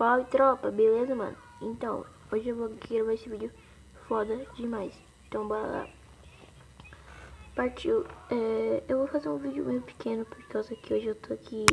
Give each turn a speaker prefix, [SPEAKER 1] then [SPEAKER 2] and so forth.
[SPEAKER 1] Fala tropa, beleza mano? Então, hoje eu vou gravar esse vídeo foda demais. Então bora lá. Partiu. É, eu vou fazer um vídeo meio pequeno por causa que hoje eu tô aqui